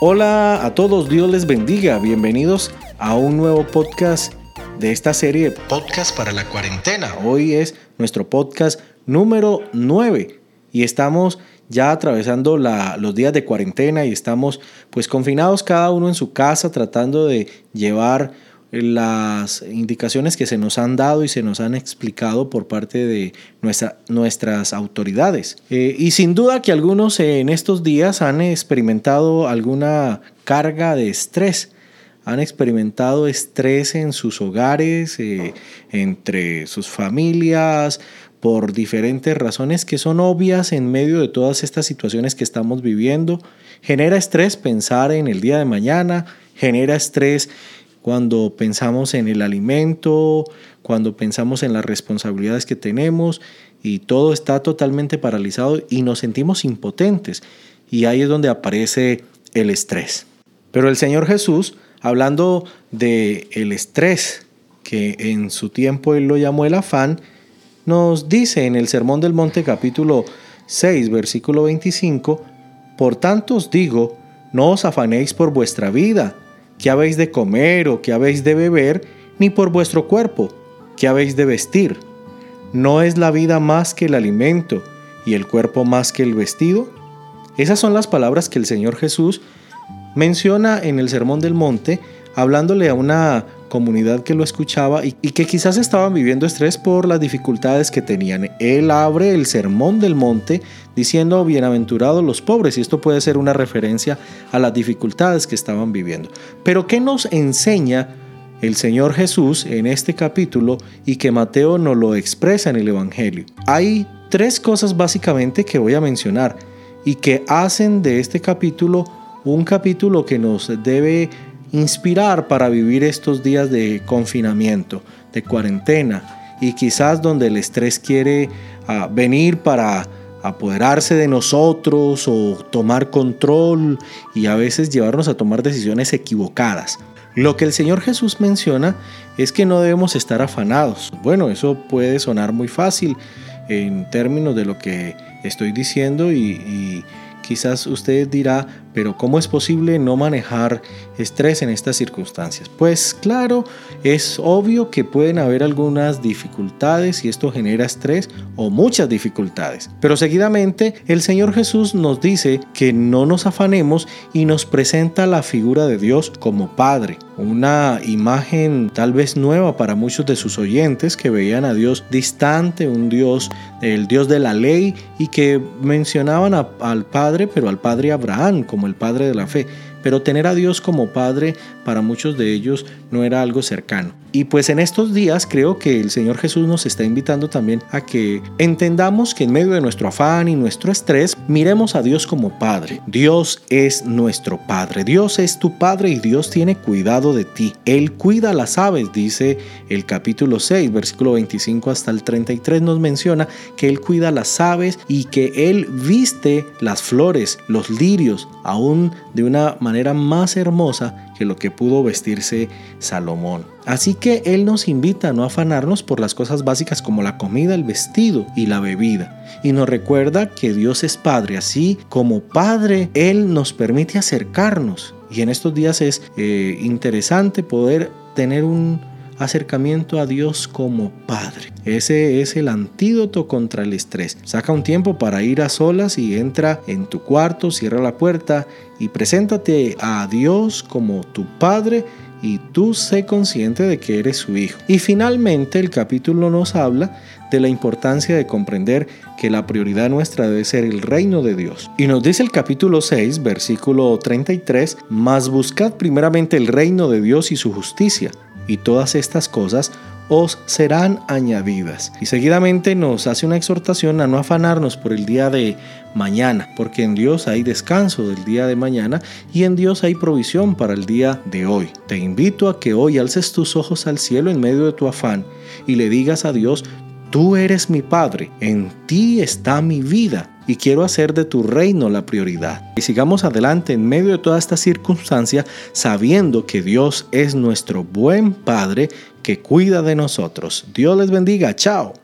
Hola a todos, Dios les bendiga. Bienvenidos a un nuevo podcast de esta serie Podcast para la cuarentena. Hoy es nuestro podcast número 9 y estamos ya atravesando los días de cuarentena y estamos pues confinados cada uno en su casa tratando de llevar las indicaciones que se nos han dado y se nos han explicado por parte de nuestra, nuestras autoridades. Eh, y sin duda que algunos en estos días han experimentado alguna carga de estrés, han experimentado estrés en sus hogares, eh, entre sus familias, por diferentes razones que son obvias en medio de todas estas situaciones que estamos viviendo. Genera estrés pensar en el día de mañana, genera estrés cuando pensamos en el alimento, cuando pensamos en las responsabilidades que tenemos y todo está totalmente paralizado y nos sentimos impotentes. Y ahí es donde aparece el estrés. Pero el Señor Jesús, hablando de el estrés, que en su tiempo él lo llamó el afán, nos dice en el Sermón del Monte capítulo 6, versículo 25, Por tanto os digo, no os afanéis por vuestra vida qué habéis de comer o qué habéis de beber, ni por vuestro cuerpo, qué habéis de vestir. ¿No es la vida más que el alimento y el cuerpo más que el vestido? Esas son las palabras que el Señor Jesús menciona en el Sermón del Monte, hablándole a una comunidad que lo escuchaba y, que quizás estaban viviendo estrés por las dificultades que tenían. Él abre el sermón del monte diciendo bienaventurados los pobres y esto puede ser una referencia a las dificultades que estaban viviendo. Pero ¿qué nos enseña el Señor Jesús en este capítulo y que Mateo nos lo expresa en el Evangelio? Hay tres cosas básicamente que voy a mencionar y que hacen de este capítulo un capítulo que nos debe inspirar para vivir estos días de confinamiento, de cuarentena y quizás donde el estrés quiere ah, venir para apoderarse de nosotros o tomar control y a veces llevarnos a tomar decisiones equivocadas. Lo que el Señor Jesús menciona es que no debemos estar afanados. Bueno, eso puede sonar muy fácil en términos de lo que estoy diciendo y quizás usted dirá, pero ¿cómo es posible no manejar estrés en estas circunstancias? Pues claro, es obvio que pueden haber algunas dificultades y esto genera estrés o muchas dificultades. Pero seguidamente el Señor Jesús nos dice que no nos afanemos y nos presenta la figura de Dios como Padre. Una imagen tal vez nueva para muchos de sus oyentes que veían a Dios distante, un Dios, el Dios de la ley y que mencionaban al Padre, pero al Padre Abraham como el padre de la fe, pero tener a Dios como padre para muchos de ellos no era algo cercano. Y pues en estos días creo que el Señor Jesús nos está invitando también a que entendamos que en medio de nuestro afán y nuestro estrés, miremos a Dios como Padre. Dios es nuestro Padre, Dios es tu Padre y Dios tiene cuidado de ti. Él cuida las aves, dice el capítulo 6, versículo 25 hasta el 33 nos menciona que Él cuida las aves y que Él viste las flores, los lirios, aún de una manera más hermosa que lo que pudo vestirse Salomón. Así que Él nos invita a no afanarnos por las cosas básicas como la comida, el vestido y la bebida. Y nos recuerda que Dios es Padre, así como Padre, Él nos permite acercarnos. Y en estos días es eh, interesante poder tener un acercamiento a Dios como Padre. Ese es el antídoto contra el estrés. Saca un tiempo para ir a solas y entra en tu cuarto, cierra la puerta y preséntate a Dios como tu Padre y tú sé consciente de que eres su hijo. Y finalmente el capítulo nos habla de la importancia de comprender que la prioridad nuestra debe ser el reino de Dios. Y nos dice el capítulo 6, versículo 33, mas buscad primeramente el reino de Dios y su justicia, y todas estas cosas os serán añadidas. Y seguidamente nos hace una exhortación a no afanarnos por el día de mañana, porque en Dios hay descanso del día de mañana y en Dios hay provisión para el día de hoy. Te invito a que hoy alces tus ojos al cielo en medio de tu afán y le digas a Dios, tú eres mi Padre, en ti está mi vida y quiero hacer de tu reino la prioridad. Y sigamos adelante en medio de toda esta circunstancia sabiendo que Dios es nuestro buen Padre que cuida de nosotros. Dios les bendiga. Chao.